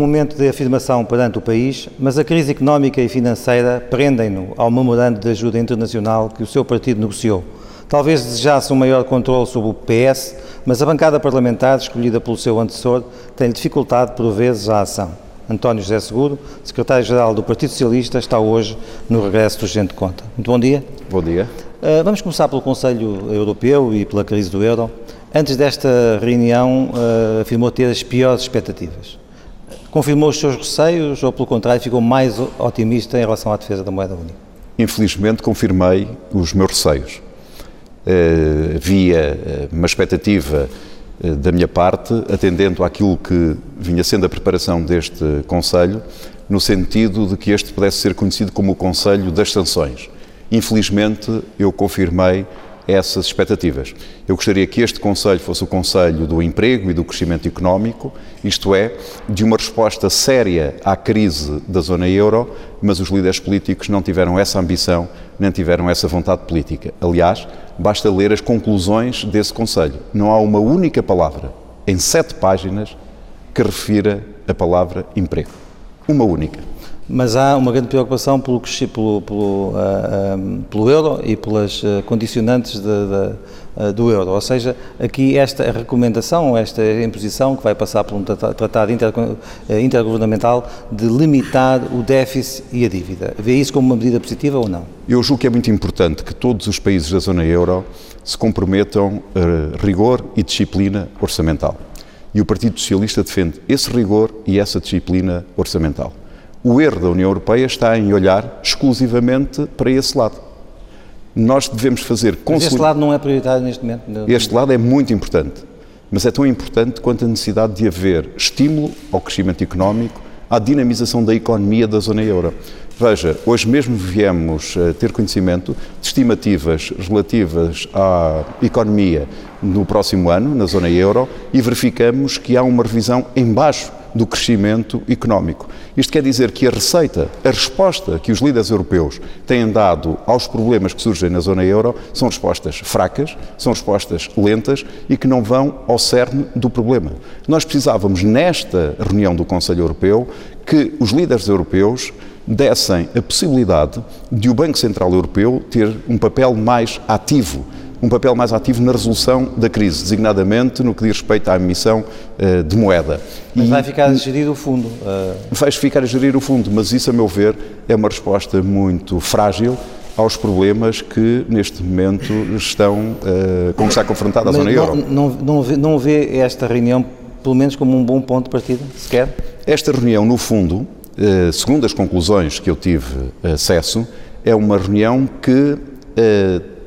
Momento de afirmação perante o país, mas a crise económica e financeira prendem-no ao memorando de ajuda internacional que o seu partido negociou. Talvez desejasse um maior controle sobre o PS, mas a bancada parlamentar, escolhida pelo seu antecessor, tem dificultado por vezes a ação. António José Seguro, secretário-geral do Partido Socialista, está hoje no regresso do Gente Conta. Muito bom dia. Bom dia. Uh, vamos começar pelo Conselho Europeu e pela crise do euro. Antes desta reunião, uh, afirmou ter as piores expectativas. Confirmou os seus receios ou, pelo contrário, ficou mais otimista em relação à defesa da moeda única? Infelizmente, confirmei os meus receios. Uh, havia uma expectativa uh, da minha parte, atendendo àquilo que vinha sendo a preparação deste Conselho, no sentido de que este pudesse ser conhecido como o Conselho das Sanções. Infelizmente, eu confirmei essas expectativas. Eu gostaria que este Conselho fosse o Conselho do emprego e do crescimento económico, isto é, de uma resposta séria à crise da zona euro, mas os líderes políticos não tiveram essa ambição, nem tiveram essa vontade política. Aliás, basta ler as conclusões desse Conselho. Não há uma única palavra, em sete páginas, que refira a palavra emprego. Uma única mas há uma grande preocupação pelo, pelo, pelo, uh, ah, um, ah, pelo euro e pelas uh, condicionantes de, de, do euro. Ou seja, aqui esta recomendação, esta imposição que vai passar por um tratado inter, intergovernamental de limitar o déficit e a dívida. Vê isso como uma medida positiva ou não? Eu julgo que é muito importante que todos os países da zona euro se comprometam a rigor e disciplina orçamental. E o Partido Socialista defende esse rigor e essa disciplina orçamental. O erro da União Europeia está em olhar exclusivamente para esse lado. Nós devemos fazer... Mas este lado não é prioritário neste momento? Este lado é muito importante, mas é tão importante quanto a necessidade de haver estímulo ao crescimento económico, à dinamização da economia da zona euro. Veja, hoje mesmo viemos eh, ter conhecimento de estimativas relativas à economia no próximo ano, na zona euro, e verificamos que há uma revisão em baixo do crescimento económico. Isto quer dizer que a receita, a resposta que os líderes europeus têm dado aos problemas que surgem na zona euro são respostas fracas, são respostas lentas e que não vão ao cerne do problema. Nós precisávamos, nesta reunião do Conselho Europeu, que os líderes europeus dessem a possibilidade de o Banco Central Europeu ter um papel mais ativo um papel mais ativo na resolução da crise, designadamente no que diz respeito à emissão uh, de moeda. Mas e, vai ficar a gerir o fundo? Uh... Vai ficar a gerir o fundo, mas isso, a meu ver, é uma resposta muito frágil aos problemas que neste momento estão, uh, com que está confrontada a zona euro. Não, não, vê, não vê esta reunião, pelo menos, como um bom ponto de partida, sequer? Esta reunião, no fundo, uh, segundo as conclusões que eu tive acesso, é uma reunião que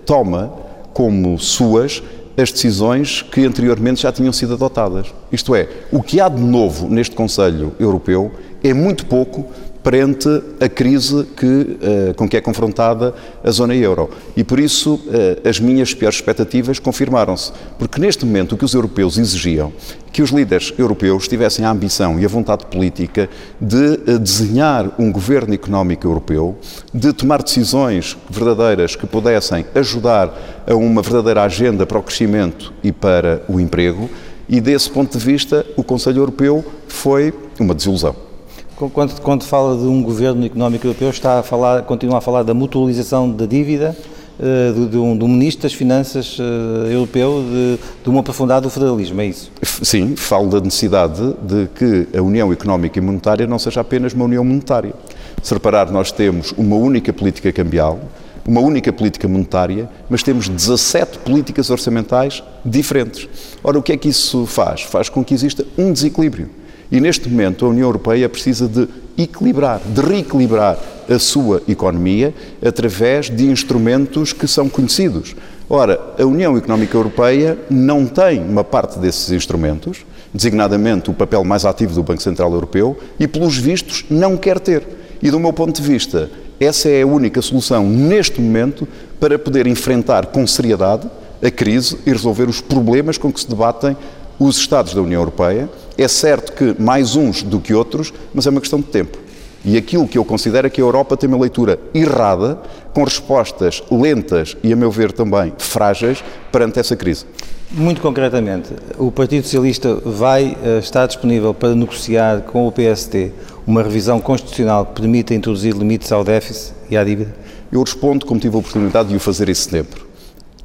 toma como suas as decisões que anteriormente já tinham sido adotadas. Isto é, o que há de novo neste Conselho Europeu é muito pouco perante a crise que, uh, com que é confrontada a zona euro. E por isso uh, as minhas piores expectativas confirmaram-se. Porque neste momento o que os europeus exigiam que os líderes europeus tivessem a ambição e a vontade política de uh, desenhar um governo económico europeu, de tomar decisões verdadeiras que pudessem ajudar a uma verdadeira agenda para o crescimento e para o emprego. E desse ponto de vista, o Conselho Europeu foi uma desilusão. Quando, quando fala de um governo económico europeu, está a falar, continua a falar da mutualização da dívida uh, de, de, um, ministro das Finanças uh, europeu de, de um aprofundado federalismo, é isso? Sim, falo da necessidade de que a União Económica e Monetária não seja apenas uma União Monetária. Se reparar, nós temos uma única política cambial, uma única política monetária, mas temos 17 políticas orçamentais diferentes. Ora, o que é que isso faz? Faz com que exista um desequilíbrio. E neste momento a União Europeia precisa de equilibrar, de reequilibrar a sua economia através de instrumentos que são conhecidos. Ora, a União Económica Europeia não tem uma parte desses instrumentos, designadamente o papel mais ativo do Banco Central Europeu, e pelos vistos não quer ter. E do meu ponto de vista, essa é a única solução neste momento para poder enfrentar com seriedade a crise e resolver os problemas com que se debatem os Estados da União Europeia. É certo que mais uns do que outros, mas é uma questão de tempo. E aquilo que eu considero é que a Europa tem uma leitura errada, com respostas lentas e, a meu ver, também frágeis perante essa crise. Muito concretamente, o Partido Socialista vai uh, estar disponível para negociar com o PST uma revisão constitucional que permita introduzir limites ao déficit e à dívida? Eu respondo como tive a oportunidade de o fazer em setembro.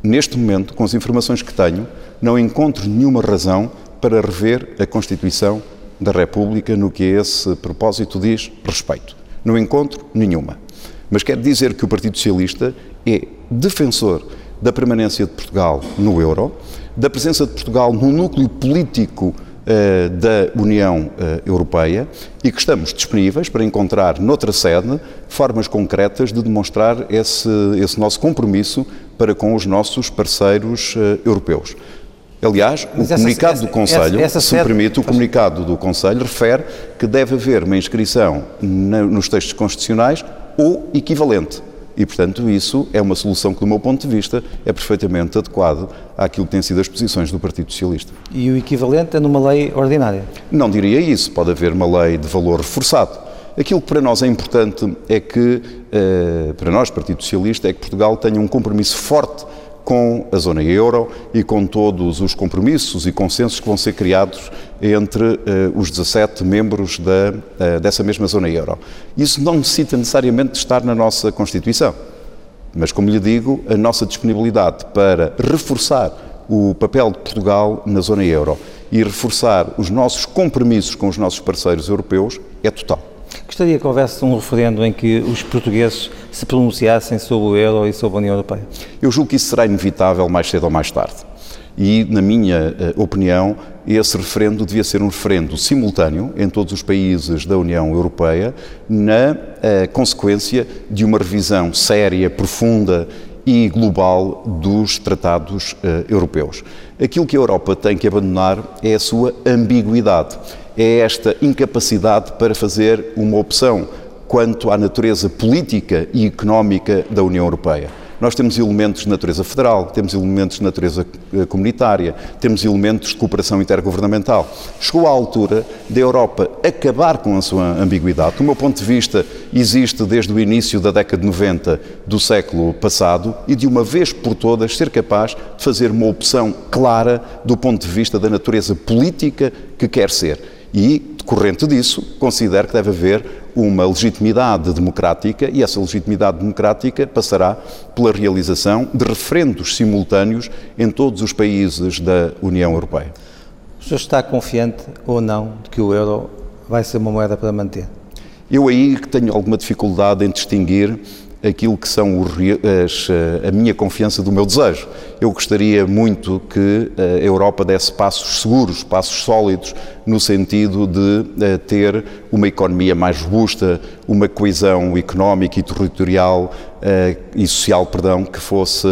Neste momento, com as informações que tenho, não encontro nenhuma razão para rever a Constituição da República no que a esse propósito diz respeito. Não encontro nenhuma. Mas quero dizer que o Partido Socialista é defensor da permanência de Portugal no euro, da presença de Portugal no núcleo político uh, da União uh, Europeia e que estamos disponíveis para encontrar noutra sede formas concretas de demonstrar esse, esse nosso compromisso para com os nossos parceiros uh, europeus. Aliás, Mas o essa, comunicado essa, do Conselho, essa, se me permite, o comunicado do Conselho refere que deve haver uma inscrição na, nos textos constitucionais ou equivalente. E, portanto, isso é uma solução que, do meu ponto de vista, é perfeitamente adequado àquilo que têm sido as posições do Partido Socialista. E o equivalente é numa lei ordinária? Não diria isso. Pode haver uma lei de valor reforçado. Aquilo que para nós é importante é que, eh, para nós, Partido Socialista, é que Portugal tenha um compromisso forte com a zona euro e com todos os compromissos e consensos que vão ser criados entre uh, os 17 membros da, uh, dessa mesma zona euro. Isso não necessita necessariamente de estar na nossa Constituição, mas, como lhe digo, a nossa disponibilidade para reforçar o papel de Portugal na zona euro e reforçar os nossos compromissos com os nossos parceiros europeus é total. Gostaria que houvesse um referendo em que os portugueses se pronunciassem sobre o euro e sobre a União Europeia? Eu julgo que isso será inevitável mais cedo ou mais tarde. E, na minha uh, opinião, esse referendo devia ser um referendo simultâneo em todos os países da União Europeia, na uh, consequência de uma revisão séria, profunda e global dos tratados uh, europeus. Aquilo que a Europa tem que abandonar é a sua ambiguidade é esta incapacidade para fazer uma opção quanto à natureza política e económica da União Europeia. Nós temos elementos de natureza federal, temos elementos de natureza eh, comunitária, temos elementos de cooperação intergovernamental. Chegou a altura da Europa acabar com a sua ambiguidade. Do meu ponto de vista, existe desde o início da década de 90 do século passado e de uma vez por todas ser capaz de fazer uma opção clara do ponto de vista da natureza política que quer ser e, decorrente disso, considero que deve haver uma legitimidade democrática e essa legitimidade democrática passará pela realização de referendos simultâneos em todos os países da União Europeia. O senhor está confiante ou não de que o euro vai ser uma moeda para manter? Eu aí tenho alguma dificuldade em distinguir aquilo que são os, as, a minha confiança do meu desejo. Eu gostaria muito que a Europa desse passos seguros, passos sólidos, no sentido de uh, ter uma economia mais robusta, uma coesão económica e territorial e social, perdão, que fosse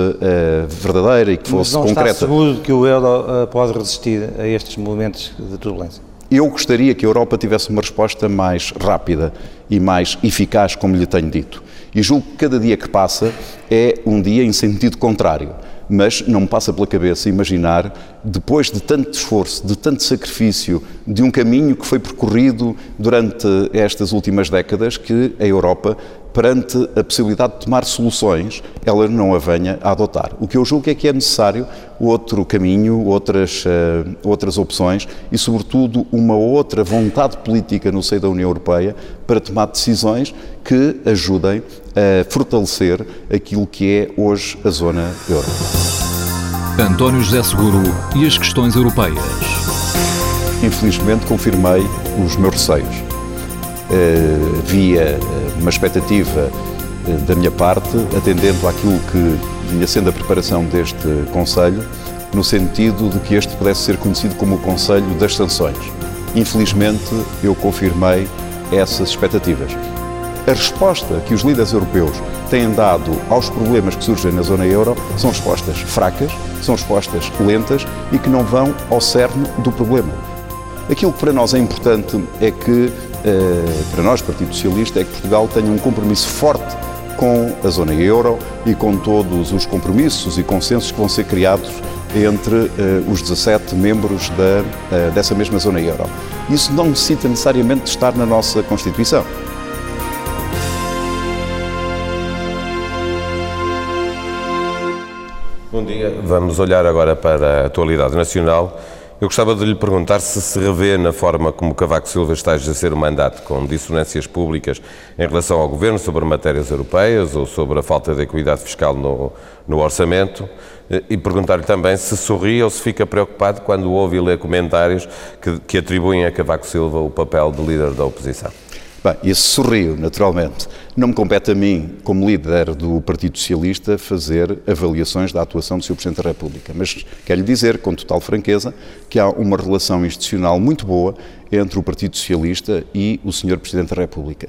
verdadeira e que fosse Mas não concreta. Está seguro que o euro pode resistir a estes momentos de turbulência? Eu gostaria que a Europa tivesse uma resposta mais rápida e mais eficaz, como lhe tenho dito. E julgo que cada dia que passa é um dia em sentido contrário. Mas não me passa pela cabeça imaginar, depois de tanto esforço, de tanto sacrifício, de um caminho que foi percorrido durante estas últimas décadas, que a Europa perante a possibilidade de tomar soluções, ela não a venha a adotar. O que eu julgo é que é necessário outro caminho, outras, uh, outras opções e, sobretudo, uma outra vontade política no seio da União Europeia para tomar decisões que ajudem a fortalecer aquilo que é hoje a zona euro. António José Seguro e as questões europeias. Infelizmente, confirmei os meus receios eh, via eh, uma expectativa eh, da minha parte, atendendo àquilo que vinha sendo a preparação deste Conselho, no sentido de que este pudesse ser conhecido como o Conselho das Sanções. Infelizmente, eu confirmei essas expectativas. A resposta que os líderes europeus têm dado aos problemas que surgem na zona euro são respostas fracas, são respostas lentas e que não vão ao cerne do problema. Aquilo que para nós é importante é que eh, para nós, Partido Socialista, é que Portugal tenha um compromisso forte com a zona euro e com todos os compromissos e consensos que vão ser criados entre uh, os 17 membros da, uh, dessa mesma zona euro. Isso não necessita necessariamente de estar na nossa Constituição, Bom dia. Vamos olhar agora para a atualidade nacional. Eu gostava de lhe perguntar se se revê na forma como Cavaco Silva está a exercer o mandato, com dissonâncias públicas em relação ao Governo sobre matérias europeias ou sobre a falta de equidade fiscal no, no orçamento, e perguntar-lhe também se sorri ou se fica preocupado quando ouve e lê comentários que, que atribuem a Cavaco Silva o papel de líder da oposição. Bem, isso sorrio, naturalmente. Não me compete a mim, como líder do Partido Socialista, fazer avaliações da atuação do Sr. Presidente da República. Mas quero lhe dizer, com total franqueza, que há uma relação institucional muito boa entre o Partido Socialista e o Sr. Presidente da República.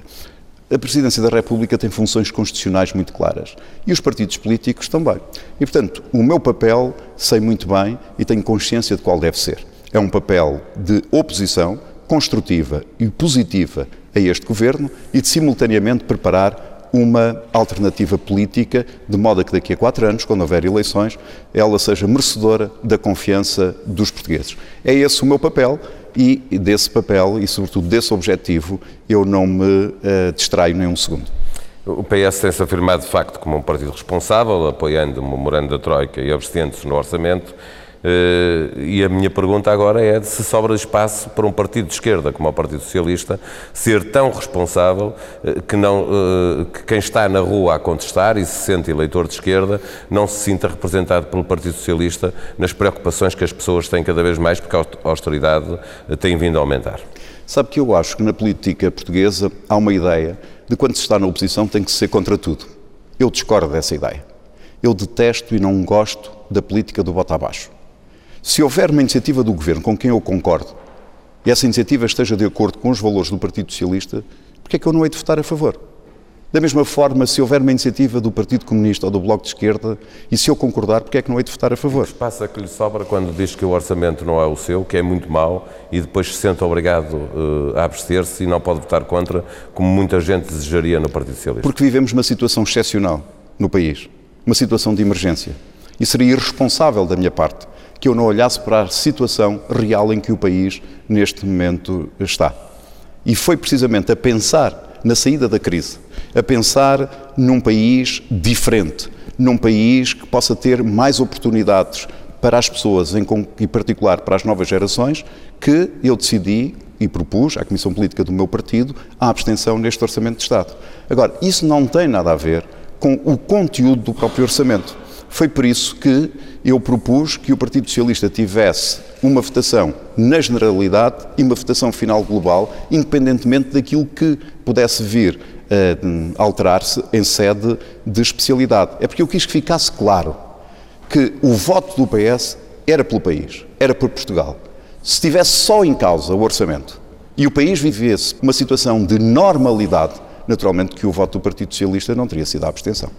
A Presidência da República tem funções constitucionais muito claras e os partidos políticos também. E, portanto, o meu papel sei muito bem e tenho consciência de qual deve ser. É um papel de oposição construtiva e positiva a este governo e de simultaneamente preparar uma alternativa política, de modo a que daqui a quatro anos, quando houver eleições, ela seja merecedora da confiança dos portugueses. É esse o meu papel e desse papel e, sobretudo, desse objetivo, eu não me uh, distraio nem um segundo. O PS tem-se afirmado, de facto, como um partido responsável, apoiando o memorando da Troika e abstendo-se no orçamento. Eh, e a minha pergunta agora é se sobra espaço para um partido de esquerda como o Partido Socialista ser tão responsável eh, que, não, eh, que quem está na rua a contestar e se sente eleitor de esquerda não se sinta representado pelo Partido Socialista nas preocupações que as pessoas têm cada vez mais porque a austeridade tem vindo a aumentar. Sabe que eu acho que na política portuguesa há uma ideia de quando se está na oposição tem que ser contra tudo. Eu discordo dessa ideia. Eu detesto e não gosto da política do bota abaixo. Se houver uma iniciativa do Governo com quem eu concordo e essa iniciativa esteja de acordo com os valores do Partido Socialista, porque é que eu não hei de votar a favor? Da mesma forma, se houver uma iniciativa do Partido Comunista ou do Bloco de Esquerda e se eu concordar, porque é que não hei de votar a favor? O que passa que lhe sobra quando diz que o orçamento não é o seu, que é muito mau e depois se sente obrigado uh, a abster-se e não pode votar contra, como muita gente desejaria no Partido Socialista? Porque vivemos uma situação excepcional no país, uma situação de emergência. E seria irresponsável da minha parte que eu não olhasse para a situação real em que o país neste momento está. E foi precisamente a pensar na saída da crise, a pensar num país diferente, num país que possa ter mais oportunidades para as pessoas, em, em particular para as novas gerações, que eu decidi e propus à Comissão Política do meu partido a abstenção neste Orçamento de Estado. Agora, isso não tem nada a ver com o conteúdo do próprio orçamento. Foi por isso que eu propus que o Partido Socialista tivesse uma votação na generalidade e uma votação final global, independentemente daquilo que pudesse vir a alterar-se em sede de especialidade. É porque eu quis que ficasse claro que o voto do PS era pelo país, era por Portugal. Se estivesse só em causa o orçamento e o país vivesse uma situação de normalidade, naturalmente que o voto do Partido Socialista não teria sido a abstenção.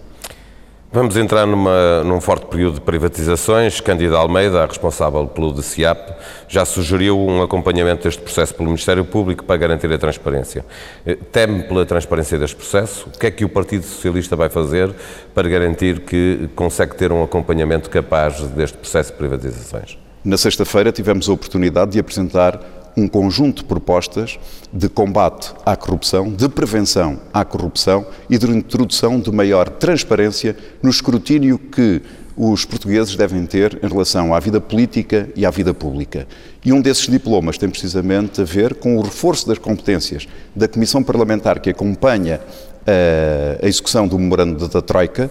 Vamos entrar numa, num forte período de privatizações. Cândida Almeida, a responsável pelo DCIAP, já sugeriu um acompanhamento deste processo pelo Ministério Público para garantir a transparência. Eh, teme pela transparência deste processo? O que é que o Partido Socialista vai fazer para garantir que consegue ter um acompanhamento capaz deste processo de privatizações? Na sexta-feira tivemos a oportunidade de apresentar um conjunto de propostas de combate à corrupção, de prevenção à corrupção e de introdução de maior transparência no escrutínio que os portugueses devem ter em relação à vida política e à vida pública. E um desses diplomas tem precisamente a ver com o reforço das competências da Comissão Parlamentar que acompanha a execução do memorando da Troika, eh,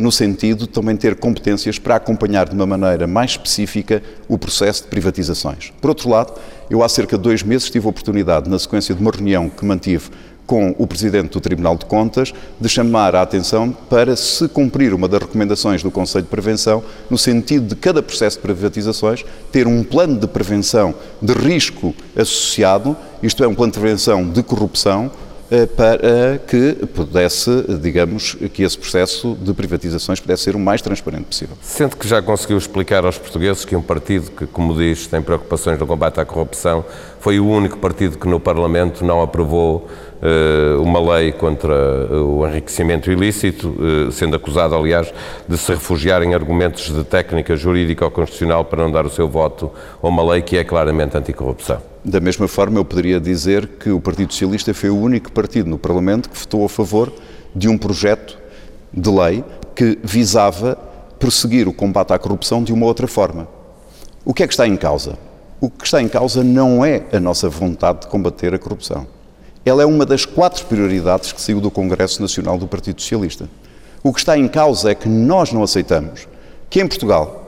no sentido de também ter competências para acompanhar de uma maneira mais específica o processo de privatizações. Por outro lado, eu há cerca de dois meses tive a oportunidade, na sequência de uma reunião que mantive com o Presidente do Tribunal de Contas, de chamar a atenção para se cumprir uma das recomendações do Conselho de Prevenção, no sentido de cada processo de privatizações ter um plano de prevenção de risco associado, isto é, um plano de prevenção de corrupção, eh, para que pudesse, digamos, que esse processo de privatizações pudesse ser o mais transparente possível. Sente que já conseguiu explicar aos portugueses que um partido que, como diz, tem preocupações no combate à corrupção, foi o único partido que no Parlamento não aprovou uh, uma lei contra o enriquecimento ilícito, uh, sendo acusado, aliás, de se refugiar em argumentos de técnica jurídica ou constitucional para não dar o seu voto a uma lei que é claramente anticorrupção. Da mesma forma, eu poderia dizer que o Partido Socialista foi o único partido no Parlamento que votou a favor de um projeto de lei que visava prosseguir o combate à corrupção de uma outra forma. O que é que está em causa? O que está em causa não é a nossa vontade de combater a corrupção. Ela é uma das quatro prioridades que saiu do Congresso Nacional do Partido Socialista. O que está em causa é que nós não aceitamos que em Portugal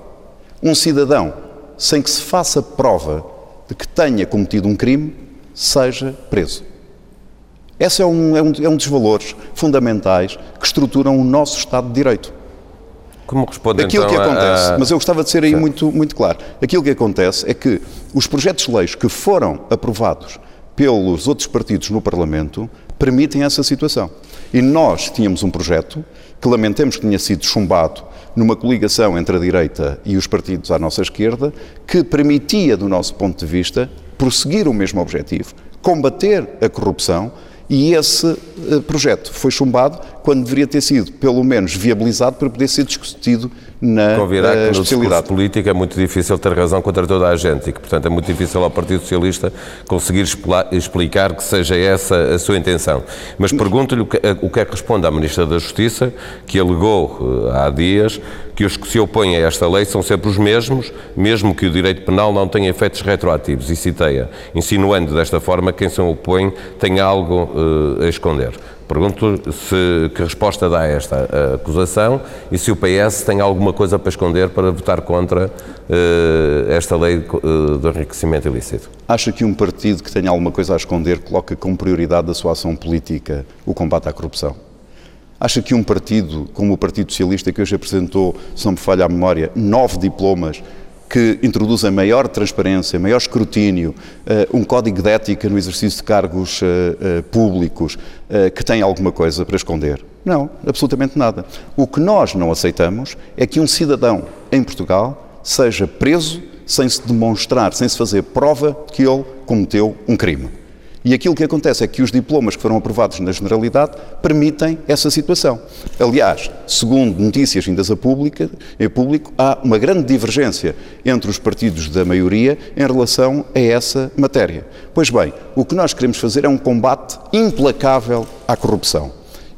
um cidadão, sem que se faça prova de que tenha cometido um crime, seja preso. Esse é um, é um, é um dos valores fundamentais que estruturam o nosso Estado de Direito. Como responde Aquilo então que acontece, a... mas eu gostava de ser aí muito, muito claro. Aquilo que acontece é que os projetos de leis que foram aprovados pelos outros partidos no Parlamento permitem essa situação. E nós tínhamos um projeto que lamentemos que tenha sido chumbado numa coligação entre a direita e os partidos à nossa esquerda, que permitia, do nosso ponto de vista, prosseguir o mesmo objetivo, combater a corrupção e esse uh, projeto foi chumbado quando deveria ter sido, pelo menos, viabilizado para poder ser discutido na Convirá que uh, especialidade. político é muito difícil ter razão contra toda a gente e que, portanto, é muito difícil ao Partido Socialista conseguir explicar que seja essa a sua intenção. Mas pergunto-lhe o que, o que é que responde à Ministra da Justiça, que alegou eh, há dias que os que se opõem a esta lei são sempre os mesmos, mesmo que o direito penal não tenha efeitos retroativos, e citeia, insinuando desta forma que quem se opõe tem algo eh, a esconder. Pergunto se que resposta dá a esta eh, acusação e se o PS tem alguma coisa para esconder para votar contra eh, esta lei eh, do enriquecimento ilícito. Acha que um partido que tenha alguma coisa a esconder coloca como prioridade da sua ação política o combate à corrupção? Acha que um partido, como o Partido Socialista, que hoje apresentou, se não me falha a memória, nove diplomas que introduzem maior transparência, maior escrutínio, eh, um código de ética no exercício de cargos eh, eh, públicos, que tem alguma coisa para esconder? Não, absolutamente nada. O que nós não aceitamos é que um cidadão em Portugal seja preso sem se demonstrar, sem se fazer prova que ele cometeu um crime. E aquilo que acontece é que os diplomas que foram aprovados na Generalidade permitem essa situação. Aliás, segundo notícias vindas a pública, em público, há uma grande divergência entre os partidos da maioria em relação a essa matéria. Pois bem, o que nós queremos fazer é um combate implacável à corrupção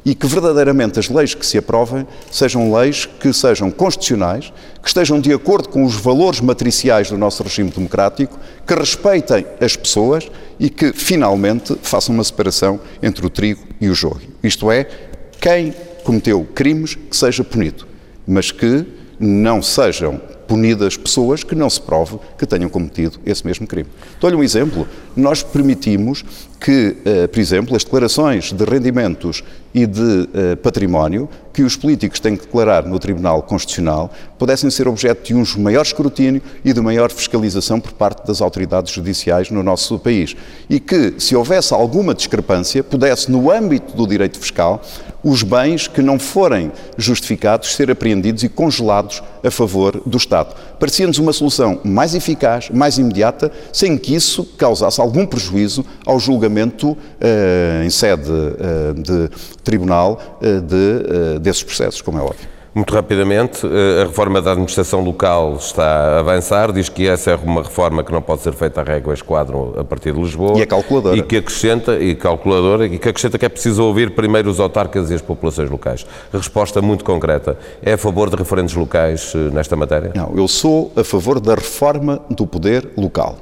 e que verdadeiramente as leis que se aprovem sejam leis que sejam constitucionais, que estejam de acordo com os valores matriciais do nosso regime democrático, que respeitem as pessoas e que, finalmente, façam uma separação entre o trigo e o joio. Isto é, quem cometeu crimes que seja punido, mas que não sejam punidas pessoas que não se prove que tenham cometido esse mesmo crime. Dou-lhe um exemplo. Nós permitimos que, eh, por exemplo, as declarações de rendimentos e de eh, património que os políticos têm que declarar no Tribunal Constitucional pudessem ser objeto de um maior escrutínio e de maior fiscalização por parte das autoridades judiciais no nosso país. E que, se houvesse alguma discrepância, pudesse, no âmbito do direito fiscal, os bens que não forem justificados ser apreendidos e congelados a favor do Estado. Parecia-nos uma solução mais eficaz, mais imediata, sem que isso causasse algum prejuízo ao julgamento eh, em sede eh, de tribunal eh, de, desses processos, como é óbvio. Muito rapidamente, eh, a reforma da administração local está a avançar, diz que essa é uma reforma que não pode ser feita a régua esquadro a partir de Lisboa. E é calculadora. E que acrescenta, e calculadora, e que acrescenta que é preciso ouvir primeiro os autarcas e as populações locais. Resposta muito concreta. É a favor de referendos locais eh, nesta matéria? Não, eu sou a favor da reforma do poder local.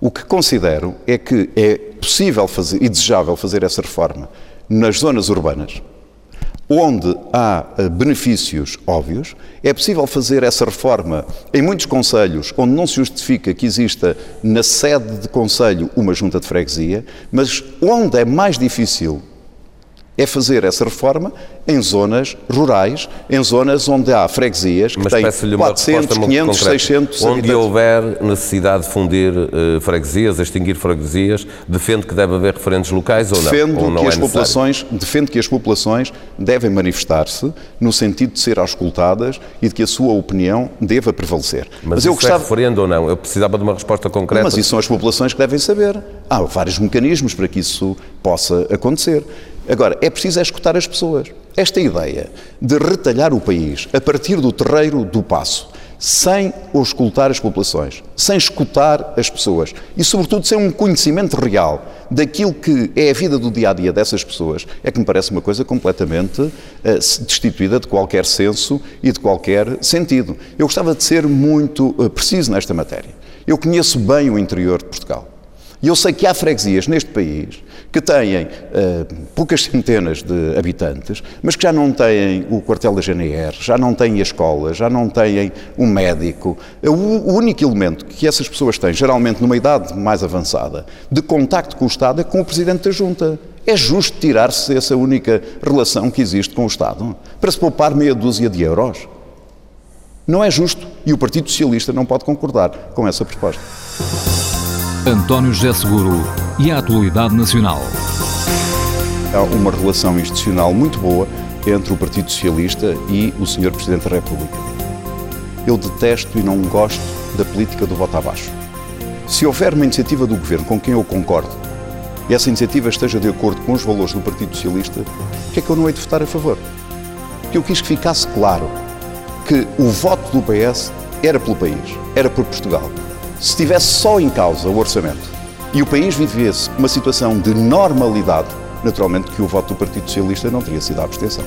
O que considero é que é possível fazer e desejável fazer essa reforma nas zonas urbanas, onde há eh, benefícios óbvios. É possível fazer essa reforma em muitos conselhos onde não se justifica que exista na sede de conselho uma junta de freguesia, mas onde é mais difícil é fazer essa reforma em zonas rurais, em zonas onde há freguesias que Mas têm peço-lhe uma 400, resposta muito 500, concreta. 600 Onde habitantes. houver necessidade de fundir eh, freguesias, extinguir freguesias, defende que deve haver referentes locais ou não? Defendo ou não que é as necessário? populações, defendo que as populações devem manifestar-se no sentido de ser auscultadas e de que a sua opinião deva prevalecer. Mas, eu isso é referendo ou não? Eu precisava de uma resposta concreta. Mas isso são as populações que devem saber. Há vários mecanismos para que isso possa acontecer. Agora, é preciso escutar as pessoas. Esta ideia de retalhar o país a partir do terreiro do passo, sem auscultar as populações, sem escutar as pessoas e, sobretudo, sem um conhecimento real daquilo que é a vida do dia a dia dessas pessoas, é que me parece uma coisa completamente uh, destituída de qualquer senso e de qualquer sentido. Eu gostava de ser muito uh, preciso nesta matéria. Eu conheço bem o interior de Portugal. E eu sei que há freguesias neste país que têm uh, poucas centenas de habitantes, mas que já não têm o quartel da GNR, já não têm a escola, já não têm um médico. O, o único elemento que essas pessoas têm, geralmente numa idade mais avançada, de contacto com o Estado é com o Presidente da Junta. É justo tirar-se essa única relação que existe com o Estado para se poupar meia dúzia de euros? Não é justo e o Partido Socialista não pode concordar com essa proposta. António José Seguro e a atualidade nacional. Há uma relação institucional muito boa entre o Partido Socialista e o Sr. Presidente da República. Eu detesto e não gosto da política do voto abaixo. Se houver uma iniciativa do Governo com quem eu concordo e essa iniciativa esteja de acordo com os valores do Partido Socialista, que é que eu não hei de votar a favor? Porque eu quis que ficasse claro que o voto do PS era pelo país, era por Portugal se estivesse só em causa o orçamento e o país vivesse uma situação de normalidade, naturalmente que o voto do Partido Socialista não teria sido a abstenção.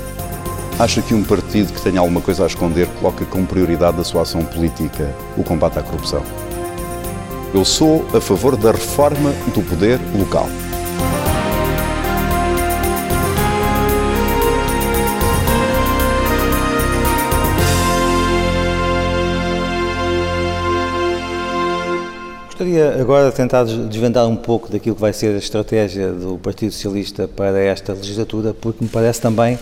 Acha que um partido que tenha alguma coisa a esconder coloca como prioridade da sua ação política o combate à corrupção? Eu sou a favor da reforma do poder local. Gostaria agora tentar desvendar um pouco daquilo que vai ser a estratégia do Partido Socialista para esta legislatura, porque me parece também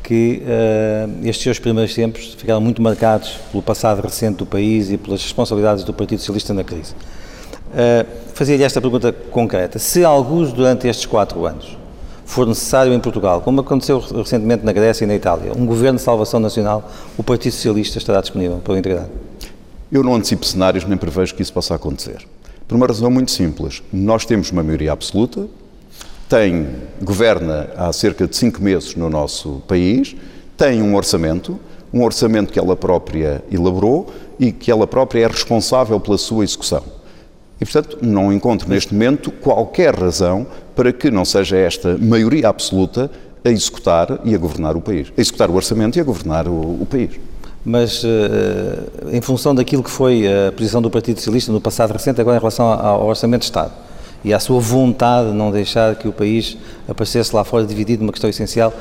que uh, estes seus primeiros tempos ficaram muito marcados pelo passado recente do país e pelas responsabilidades do Partido Socialista na crise. Uh, Fazia-lhe esta pergunta concreta. Se alguns durante estes quatro anos for necessário em Portugal, como aconteceu recentemente na Grécia e na Itália, um governo de salvação nacional, o Partido Socialista estará disponível para o integrar? Eu não antecipo cenários nem prevejo que isso possa acontecer. Por uma razão muito simples. Nós temos uma maioria absoluta, tem, governa há cerca de cinco meses no nosso país, tem um orçamento, um orçamento que ela própria elaborou e que ela própria é responsável pela sua execução. E, portanto, não encontro neste momento qualquer razão para que não seja esta maioria absoluta a executar e a governar o país. A executar o orçamento e a governar o, o país mas uh, em função daquilo que foi a posição do Partido Socialista no passado recente, agora em relação ao Orçamento de Estado e à sua vontade de não deixar que o país aparecesse lá fora dividido numa questão essencial,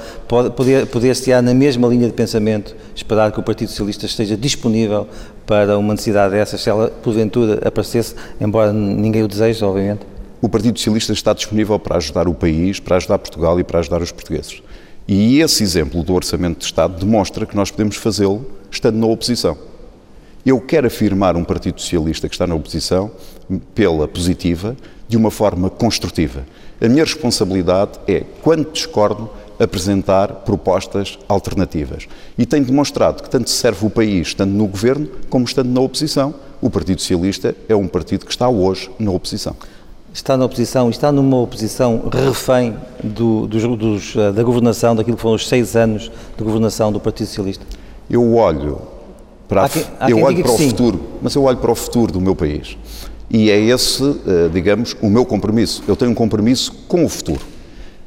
poder-se poder na mesma linha de pensamento esperar que o Partido Socialista esteja disponível para uma necessidade dessas, se ela porventura aparecesse, embora ninguém o deseje, obviamente? O Partido Socialista está disponível para ajudar o país, para ajudar Portugal e para ajudar os portugueses. E esse exemplo do Orçamento de Estado demonstra que nós podemos fazê-lo estando na oposição. Eu quero afirmar um Partido Socialista que está na oposição pela positiva, de uma forma construtiva. A minha responsabilidade é, quando discordo, apresentar propostas alternativas. E tenho demonstrado que tanto serve o país estando no governo como estando na oposição. O Partido Socialista é um partido que está hoje na oposição está na oposição e está numa oposição refém do, dos, dos, eh, da governação, daquilo que foram os seis anos de governação do Partido Socialista? Eu olho para, quem, eu olho para o sim. futuro, mas eu olho para o futuro do meu país. E é esse, eh, digamos, o meu compromisso. Eu tenho um compromisso com o futuro.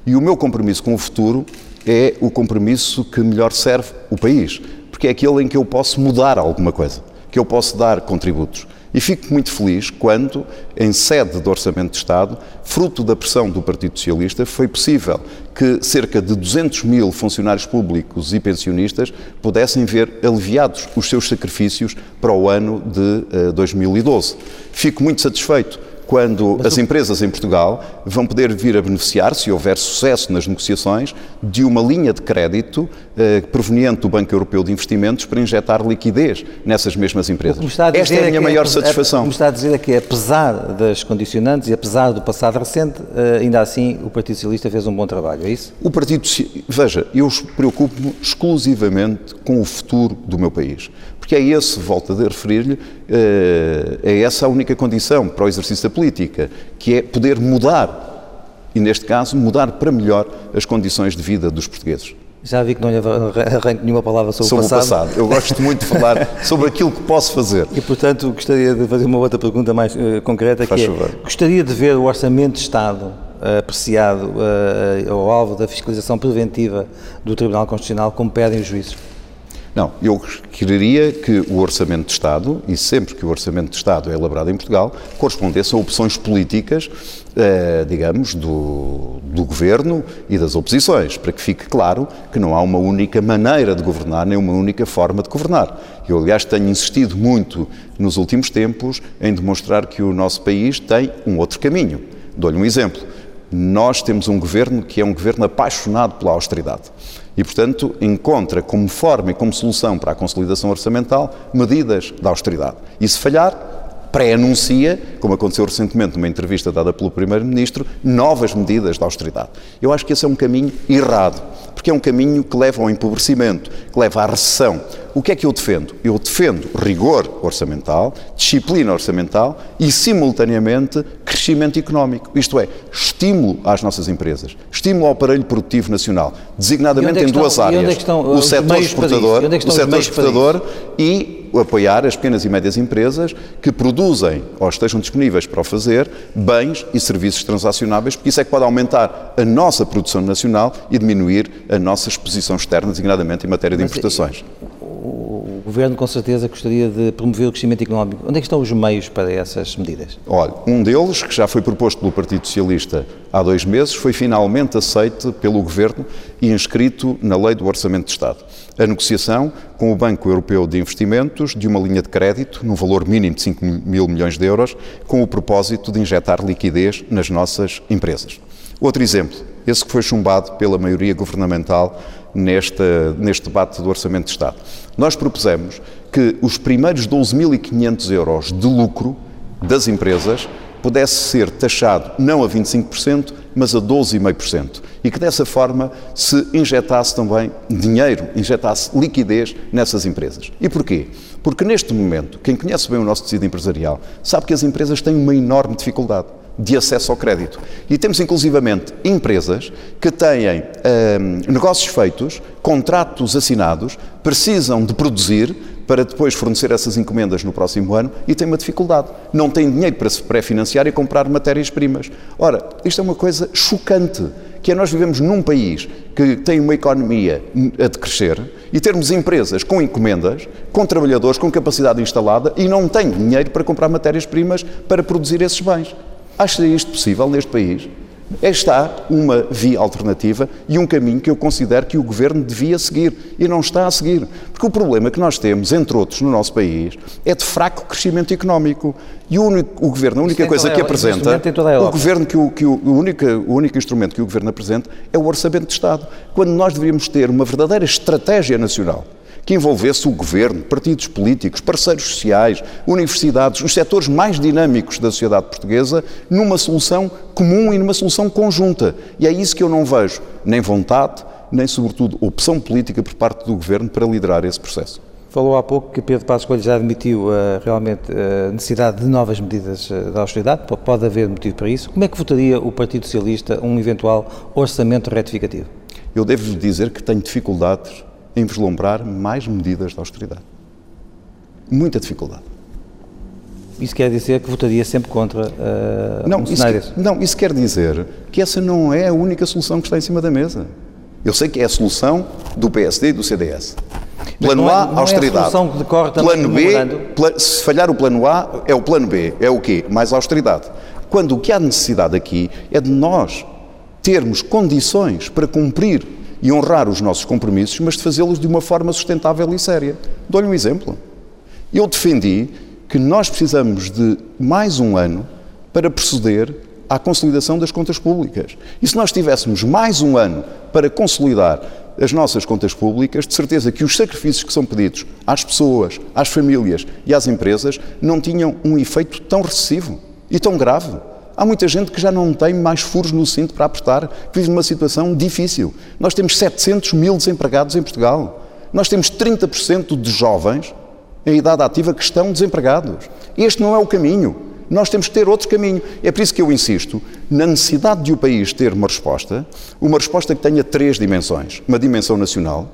E o meu compromisso com o futuro é o compromisso que melhor serve o país, porque é aquele em que eu posso mudar alguma coisa, que eu posso dar contributos. E fico muito feliz quando, em sede do Orçamento de Estado, fruto da pressão do Partido Socialista, foi possível que cerca de 200 mil funcionários públicos e pensionistas pudessem ver aliviados os seus sacrifícios para o ano de 2012. Eh, fico muito satisfeito quando Mas as empresas em Portugal vão poder vir a beneficiar, se houver sucesso nas negociações, de uma linha de crédito eh, proveniente do Banco Europeu de Investimentos para injetar liquidez nessas mesmas empresas. Esta é a minha é maior satisfação. O que me está a dizer é que, apesar das condicionantes e apesar do passado recente, eh, ainda assim o Partido Socialista fez um bom trabalho, é isso? O Partido Veja, eu preocupo-me exclusivamente com o futuro do meu país. Porque é esse, volto a referir-lhe, eh, é essa a única condição para o exercício da política, que é poder mudar, e neste caso, mudar para melhor as condições de vida dos portugueses. Já vi que não lhe arranco nenhuma palavra sobre, sobre o passado. Sobre o passado. Eu gosto muito de falar sobre aquilo que posso fazer. E, portanto, gostaria de fazer uma outra pergunta mais uh, concreta, Faz que é, favor. gostaria de ver o Orçamento de Estado apreciado uh, ao alvo da fiscalização preventiva do Tribunal Constitucional, como pedem os juízes? Não, eu quereria que o Orçamento de Estado, e sempre que o Orçamento de Estado é elaborado em Portugal, correspondesse a opções políticas, eh, digamos, do, do Governo e das oposições, para que fique claro que não há uma única maneira de governar, nem uma única forma de governar. Eu, aliás, tenho insistido muito nos últimos tempos em demonstrar que o nosso país tem um outro caminho. Dou-lhe um exemplo. Nós temos um governo que é um governo apaixonado pela austeridade e, portanto, encontra como forma e como solução para a consolidação orçamental medidas de austeridade. E se falhar, pré-anuncia, como aconteceu recentemente numa entrevista dada pelo Primeiro-Ministro, novas medidas de austeridade. Eu acho que esse é um caminho errado, porque é um caminho que leva ao empobrecimento, que leva à recessão. O que é que eu defendo? Eu defendo rigor orçamental, disciplina orçamental e, simultaneamente, crescimento económico. Isto é, estímulo às nossas empresas, estímulo ao aparelho produtivo nacional, designadamente é em duas estão, áreas. É estão, o setor exportador, é o setor exportador e apoiar as pequenas e médias empresas que produzem ou estejam disponíveis para o fazer bens e serviços transacionáveis, porque isso é que pode aumentar a nossa produção nacional e diminuir a nossa exposição externa, designadamente em matéria de importações Governo com certeza gostaria de promover o crescimento económico. Onde é que estão os meios para essas medidas? Olha, um deles, que já foi proposto pelo Partido Socialista há dois meses, foi finalmente aceito pelo Governo e inscrito na Lei do Orçamento de Estado. A negociação com o Banco Europeu de Investimentos de uma linha de crédito no valor mínimo de 5 mil milhões de euros, com o propósito de injetar liquidez nas nossas empresas. Outro exemplo, esse que foi chumbado pela maioria governamental neste, neste debate do Orçamento de Estado. Nós propusemos que os primeiros 12.500 euros de lucro das empresas pudesse ser taxado não a 25%, mas a 12,5%. E que dessa forma se injetasse também dinheiro, injetasse liquidez nessas empresas. E porquê? Porque neste momento, quem conhece bem o nosso tecido empresarial sabe que as empresas têm uma enorme dificuldade de acesso ao crédito. E temos inclusivamente empresas que têm hum, negócios feitos, contratos assinados, precisam de produzir para depois fornecer essas encomendas no próximo ano e têm uma dificuldade. Não têm dinheiro para se pré-financiar e comprar matérias-primas. Ora, isto é uma coisa chocante, que é nós vivemos num país que tem uma economia a decrescer e termos empresas com encomendas, com trabalhadores com capacidade instalada e não têm dinheiro para comprar matérias-primas para produzir esses bens. Acha isto possível neste país? Está uma via alternativa e um caminho que eu considero que o Governo devia seguir e não está a seguir. Porque o problema que nós temos, entre outros, no nosso país, é de fraco crescimento económico. E o, único, o Governo, a única coisa que apresenta, o Governo, que o, que o, o, único, o único instrumento que o Governo apresenta é o Orçamento de Estado, quando nós deveríamos ter uma verdadeira estratégia nacional que envolvesse o governo, partidos políticos, parceiros sociais, universidades, os setores mais dinâmicos da sociedade portuguesa, numa solução comum e numa solução conjunta. E é isso que eu não vejo, nem vontade, nem, sobretudo, opção política por parte do governo para liderar esse processo. Falou há pouco que Pedro Passos Coelho já admitiu uh, realmente a uh, necessidade de novas medidas uh, de austeridade, pode haver motivo para isso. Como é que votaria o Partido Socialista um eventual orçamento retificativo? Eu devo dizer que tenho dificuldades em vislumbrar mais medidas de austeridade. Muita dificuldade. Isso quer dizer que votaria sempre contra uh, não, um isso que, não, isso quer dizer que essa não é a única solução que está em cima da mesa. Eu sei que é a solução do PSD e do CDS. Plano A, é, austeridade. É plano B, pla, se falhar o plano A, é o plano B. É o quê? Mais austeridade. Quando o que há necessidade aqui é de nós termos condições para cumprir e honrar os nossos compromissos, mas de fazê-los de uma forma sustentável e séria. Dou-lhe um exemplo. Eu defendi que nós precisamos de mais um ano para proceder à consolidação das contas públicas. E se nós tivéssemos mais um ano para consolidar as nossas contas públicas, de certeza que os sacrifícios que são pedidos às pessoas, às famílias e às empresas não tinham um efeito tão recessivo e tão grave. Há muita gente que já não tem mais furos no cinto para apertar, que vive numa situação difícil. Nós temos 700 mil desempregados em Portugal. Nós temos 30% de jovens em idade ativa que estão desempregados. Este não é o caminho. Nós temos que ter outro caminho. É por isso que eu insisto na necessidade de o país ter uma resposta, uma resposta que tenha três dimensões: uma dimensão nacional,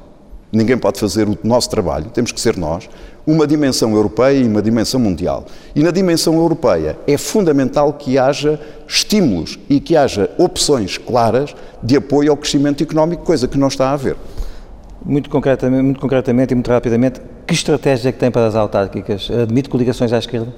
ninguém pode fazer o nosso trabalho, temos que ser nós, uma dimensão europeia e uma dimensão mundial. E na dimensão europeia é fundamental que haja estímulos e que haja opções claras de apoio ao crescimento económico, coisa que não está a haver. Muito concretamente, muito concretamente e muito rapidamente, que estratégia é que tem para as autárquicas? Admite coligações à esquerda?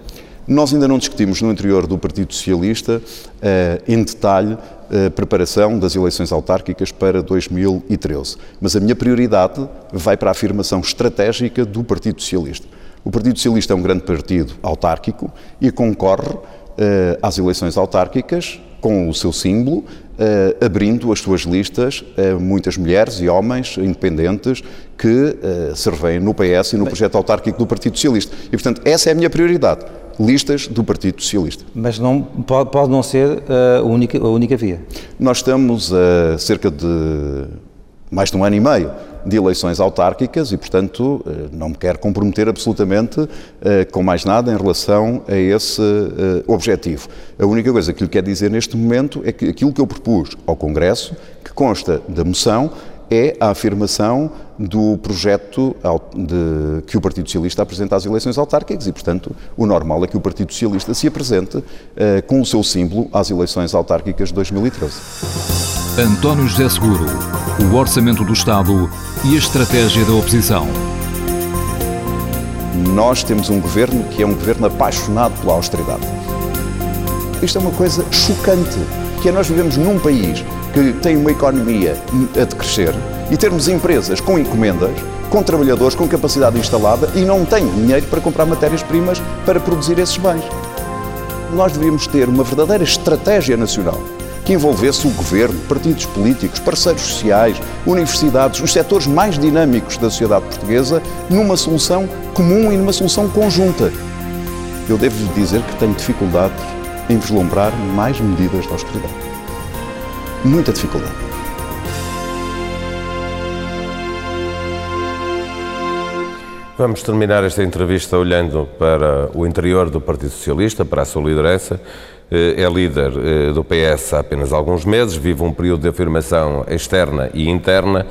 Nós ainda não discutimos no interior do Partido Socialista, eh, em detalhe, a preparação das eleições autárquicas para 2013. Mas a minha prioridade vai para a afirmação estratégica do Partido Socialista. O Partido Socialista é um grande partido autárquico e concorre eh, às eleições autárquicas com o seu símbolo, eh, abrindo as suas listas a muitas mulheres e homens independentes que se revêem no PS e no projeto autárquico do Partido Socialista. E, portanto, essa é a minha prioridade listas do Partido Socialista. Mas não, pode, pode não ser uh, a única, a única via? Nós estamos a cerca de mais de um ano e meio de eleições autárquicas e, portanto, eh, não me quero comprometer absolutamente eh, com mais nada em relação a esse objetivo. A única coisa que lhe quero dizer neste momento é que aquilo que eu propus ao Congresso, que consta da moção, é a afirmação do projeto de, que o Partido Socialista apresenta às eleições autárquicas e, portanto, o normal é que o Partido Socialista se apresente uh, com o seu símbolo às eleições autárquicas de 2013. António José Seguro, o Orçamento do Estado e a estratégia da oposição. Nós temos um governo que é um governo apaixonado pela austeridade. Isto é uma coisa chocante, que é nós vivemos num país que tem uma economia a decrescer e termos empresas com encomendas, com trabalhadores com capacidade instalada e não têm dinheiro para comprar matérias-primas para produzir esses bens. Nós devíamos ter uma verdadeira estratégia nacional que envolvesse o governo, partidos políticos, parceiros sociais, universidades, os setores mais dinâmicos da sociedade portuguesa, numa solução comum e numa solução conjunta. Eu devo lhe dizer que tenho dificuldades em vislumbrar mais medidas de austeridade muita dificuldade. Vamos terminar esta entrevista olhando para o interior do Partido Socialista, para a sua liderança. Eh, é líder eh, do PS há apenas alguns meses, vive um período de afirmação externa e interna.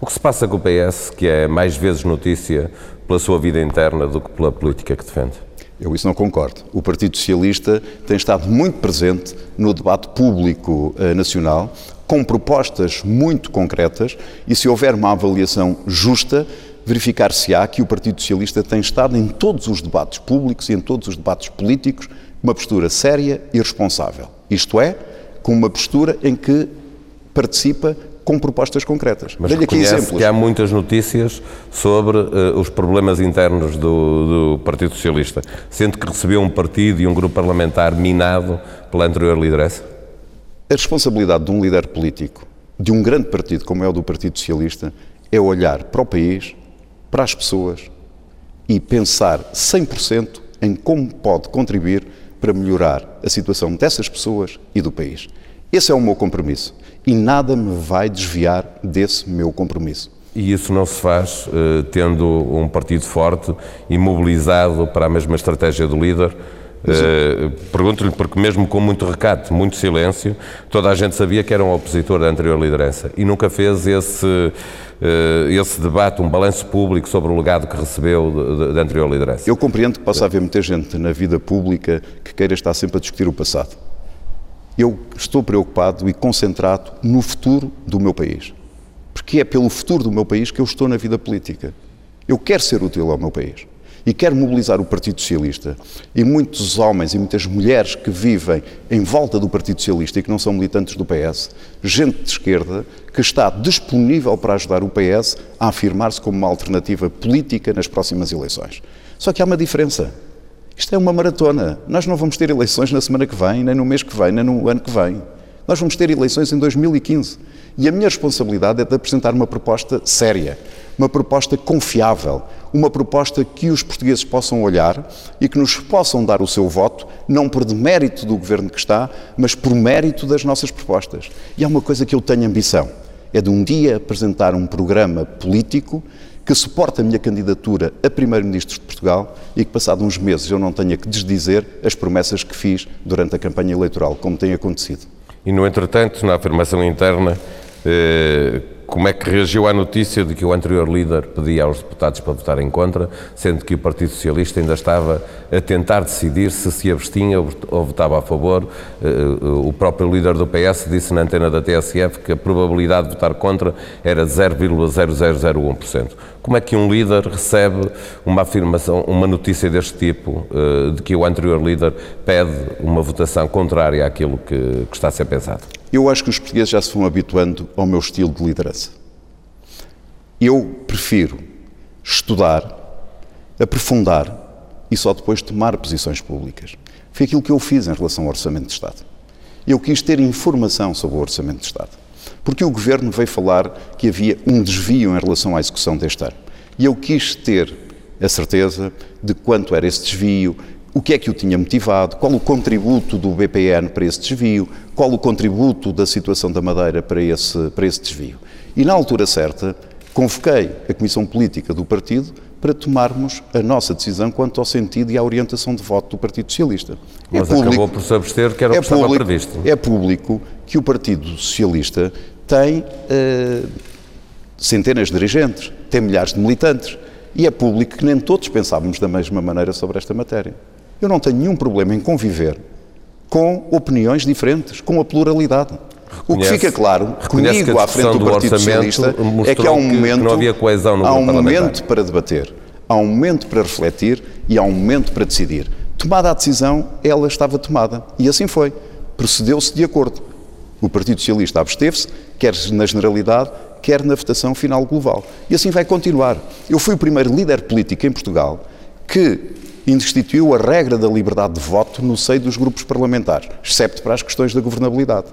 O que se passa com o PS, que é mais vezes notícia pela sua vida interna do que pela política que defende? Eu isso não concordo. O Partido Socialista tem estado muito presente no debate público uh, nacional, com propostas muito concretas, e se houver uma avaliação justa, verificar-se-á que o Partido Socialista tem estado em todos os debates públicos e em todos os debates políticos uma postura séria e responsável. Isto é, com uma postura em que participa com propostas concretas. Mas aqui exemplos. que há muitas notícias sobre uh, os problemas internos do, do, Partido Socialista, sendo que recebeu um partido e um grupo parlamentar minado pela anterior liderança? A responsabilidade de um líder político, de um grande partido como é o do Partido Socialista, é olhar para o país, para as pessoas e pensar 100% em como pode contribuir para melhorar a situação dessas pessoas e do país. Esse é o meu compromisso e nada me vai desviar desse meu compromisso. E isso não se faz uh, tendo um partido forte e mobilizado para a mesma estratégia do líder? Uh, Pergunto-lhe, porque mesmo com muito recato, muito silêncio, toda a gente sabia que era um opositor da anterior liderança e nunca fez esse, uh, esse debate, um balanço público sobre o legado que recebeu da anterior liderança. Eu compreendo que possa haver muita gente na vida pública que queira estar sempre a discutir o passado eu estou preocupado e concentrado no futuro do meu país. Porque é pelo futuro do meu país que eu estou na vida política. Eu quero ser útil ao meu país. E quero mobilizar o Partido Socialista e muitos homens e muitas mulheres que vivem em volta do Partido Socialista e que não são militantes do PS, gente de esquerda que está disponível para ajudar o PS a afirmar-se como uma alternativa política nas próximas eleições. Só que há uma diferença. Isto é uma maratona. Nós não vamos ter eleições na semana que vem, nem no mês que vem, nem no ano que vem. Nós vamos ter eleições em 2015. E a minha responsabilidade é de apresentar uma proposta séria, uma proposta confiável, uma proposta que os portugueses possam olhar e que nos possam dar o seu voto, não por demérito do governo que está, mas por mérito das nossas propostas. E há uma coisa que eu tenho ambição: é de um dia apresentar um programa político que suporta a minha candidatura a Primeiro-Ministro de Portugal e que, passado uns meses, eu não tenha que desdizer as promessas que fiz durante a campanha eleitoral, como tem acontecido. E, no entretanto, na afirmação interna, eh, como é que reagiu à notícia de que o anterior líder pedia aos deputados para votarem contra, sendo que o Partido Socialista ainda estava a tentar decidir se se abstinha ou votava a favor. O próprio líder do PS disse na antena da TSF que a probabilidade de votar contra era 0,0001%. Como é que um líder recebe uma afirmação, uma notícia deste tipo, de que o anterior líder pede uma votação contrária àquilo que, que está a ser pensado? Eu acho que os portugueses já se vão habituando ao meu estilo de liderança. Eu prefiro estudar, aprofundar e só depois tomar posições públicas. Foi aquilo que eu fiz em relação ao Orçamento de Estado. Eu quis ter informação sobre o Orçamento de Estado. Porque o Governo veio falar que havia um desvio em relação à execução deste ano. E eu quis ter a certeza de quanto era esse desvio, o que é que o tinha motivado, qual o contributo do BPN para esse desvio, qual o contributo da situação da Madeira para esse, para esse desvio. E na altura certa, convoquei a Comissão Política do Partido para tomarmos a nossa decisão quanto ao sentido e à orientação de voto do Partido Socialista. Mas é público, acabou por se abster, que era o é que estava público, previsto. É público que o Partido Socialista tem uh, centenas de dirigentes, tem milhares de militantes, e é público que nem todos pensávamos da mesma maneira sobre esta matéria. Eu não tenho nenhum problema em conviver com opiniões diferentes, com a pluralidade. O que fica claro, comigo à frente do, do Partido Socialista, é que há um momento, não havia coesão no há um momento para debater, há um momento para refletir e há um momento para decidir. Tomada a decisão, ela estava tomada. E assim foi. Procedeu-se de acordo. O Partido Socialista absteve-se, quer na generalidade, quer na votação final global. E assim vai continuar. Eu fui o primeiro líder político em Portugal que instituiu a regra da liberdade de voto no seio dos grupos parlamentares, excepto para as questões da governabilidade.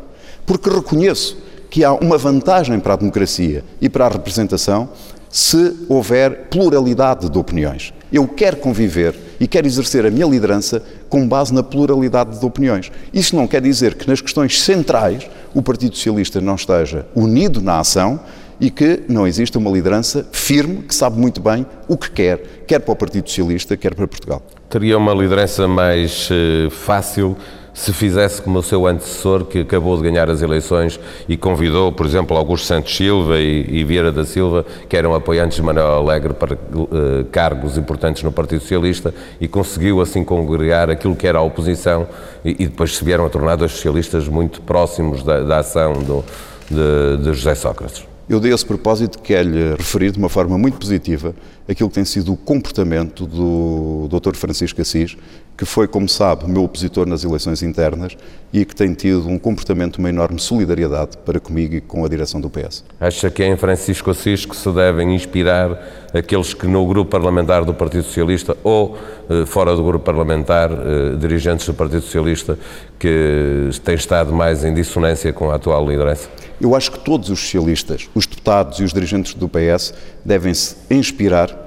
Porque reconheço que há uma vantagem para a democracia e para a representação se houver pluralidade de opiniões. Eu quero conviver e quero exercer a minha liderança com base na pluralidade de opiniões. Isso não quer dizer que nas questões centrais o Partido Socialista não esteja unido na ação e que não exista uma liderança firme que sabe muito bem o que quer, quer para o Partido Socialista, quer para Portugal. Teria uma liderança mais uh, fácil se fizesse como o seu antecessor, que acabou de ganhar as eleições e convidou, por exemplo, Augusto Santos Silva e, e Vieira da Silva, que eram apoiantes de Manuel Alegre para uh, cargos importantes no Partido Socialista e conseguiu assim congregar aquilo que era a oposição e, e depois se vieram a tornar dois socialistas muito próximos da, da ação do, de, de José Sócrates. Eu dei esse propósito que é lhe referir de uma forma muito positiva aquilo que tem sido o comportamento do Dr. Francisco Assis, que foi, como sabe, meu opositor nas eleições internas e que tem tido um comportamento uma enorme solidariedade para comigo e com a direção do PS. Acha que é em Francisco Assis que se devem inspirar aqueles que no grupo parlamentar do Partido Socialista ou eh, fora do grupo parlamentar, eh, dirigentes do Partido Socialista, que têm estado mais em dissonância com a atual liderança? Eu acho que todos os socialistas, os deputados e os dirigentes do PS devem se inspirar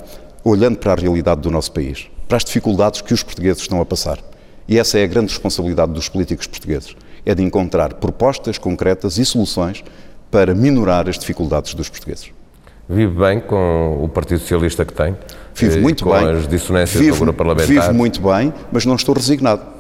olhando para a realidade do nosso país, para as dificuldades que os portugueses estão a passar. E essa é a grande responsabilidade dos políticos portugueses, é de encontrar propostas concretas e soluções para minorar as dificuldades dos portugueses. Vive bem com o Partido Socialista que tem? Vive muito com bem. Com as dissonâncias do grupo parlamentar? Vive muito bem, mas não estou resignado.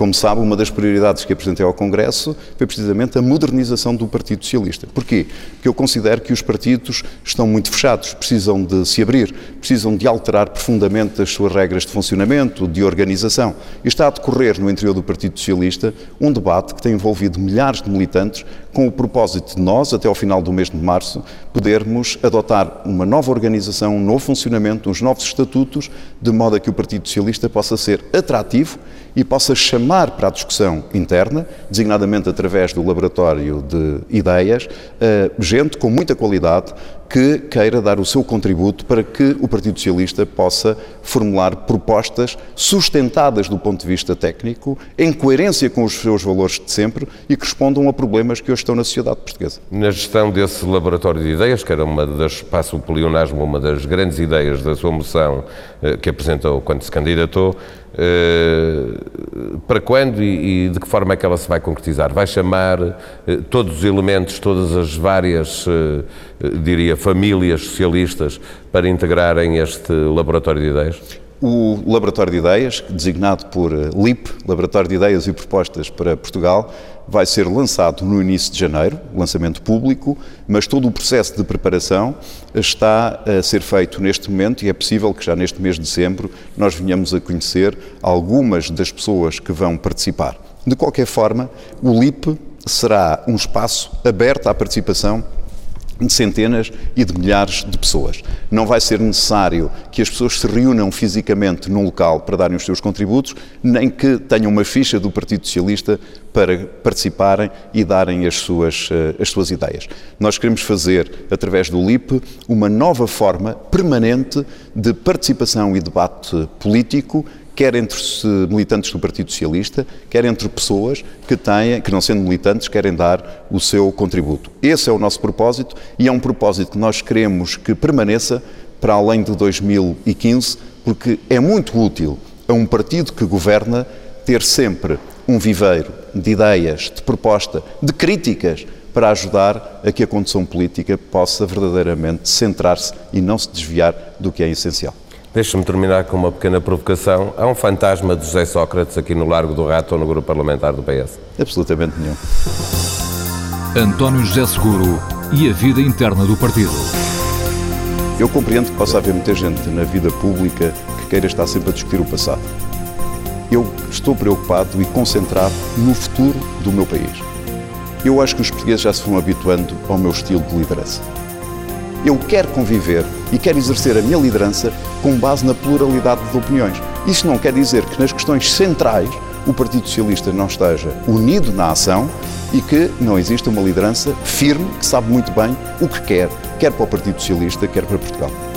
Como sabe, uma das prioridades que apresentei ao Congresso foi precisamente a modernização do Partido Socialista. Porquê? Porque eu considero que os partidos estão muito fechados, precisam de se abrir, precisam de alterar profundamente as suas regras de funcionamento, de organização. E está a decorrer no interior do Partido Socialista um debate que tem envolvido milhares de militantes com o propósito de nós, até ao final do mês de março, podermos adotar uma nova organização, um novo funcionamento, uns novos estatutos, de modo a que o Partido Socialista possa ser atrativo e possa chamar para a discussão interna, designadamente através do laboratório de ideias, eh, gente com muita qualidade que queira dar o seu contributo para que o Partido Socialista possa formular propostas sustentadas do ponto de vista técnico, em coerência com os seus valores de sempre e que respondam a problemas que hoje estão na sociedade portuguesa. Na gestão desse laboratório de ideias, que era uma das, passo o polionasmo, uma das grandes ideias da sua moção eh, que apresentou quando se candidatou, para quando e, de que forma é que ela se vai concretizar? Vai chamar eh, todos os elementos, todas as várias, diria, famílias socialistas para integrarem este laboratório de ideias? O Laboratório de Ideias, designado por eh, LIP, Laboratório de Ideias e Propostas para Portugal, vai ser lançado no início de janeiro, lançamento público, mas todo o processo de preparação está a ser feito neste momento e é possível que já neste mês de dezembro nós venhamos a conhecer algumas das pessoas que vão participar. De qualquer forma, o LIP será um espaço aberto à participação de centenas e de milhares de pessoas. Não vai ser necessário que as pessoas se reúnam fisicamente num local para darem os seus contributos, nem que tenham uma ficha do Partido Socialista para participarem e darem as suas, eh, as suas ideias. Nós queremos fazer, através do LIP, uma nova forma permanente de participação e debate político quer entre militantes do Partido Socialista, quer entre pessoas que têm, que não sendo militantes, querem dar o seu contributo. Esse é o nosso propósito e é um propósito que nós queremos que permaneça para além de 2015, porque é muito útil a um partido que governa ter sempre um viveiro de ideias, de proposta, de críticas para ajudar a que a condução política possa verdadeiramente centrar-se e não se desviar do que é essencial. Deixa-me terminar com uma pequena provocação. Há um fantasma de José Sócrates aqui no Largo do Rato ou no grupo parlamentar do PS? Absolutamente nenhum. António José Seguro e a vida interna do partido. Eu compreendo que possa haver muita gente na vida pública que queira estar sempre a discutir o passado. Eu estou preocupado e concentrado no futuro do meu país. Eu acho que os portugueses já se vão habituando ao meu estilo de liderança. Eu quero conviver e quero exercer a minha liderança com base na pluralidade de opiniões. Isso não quer dizer que nas questões centrais o Partido Socialista não esteja unido na ação e que não exista uma liderança firme que sabe muito bem o que quer, quer para o Partido Socialista, quer para Portugal.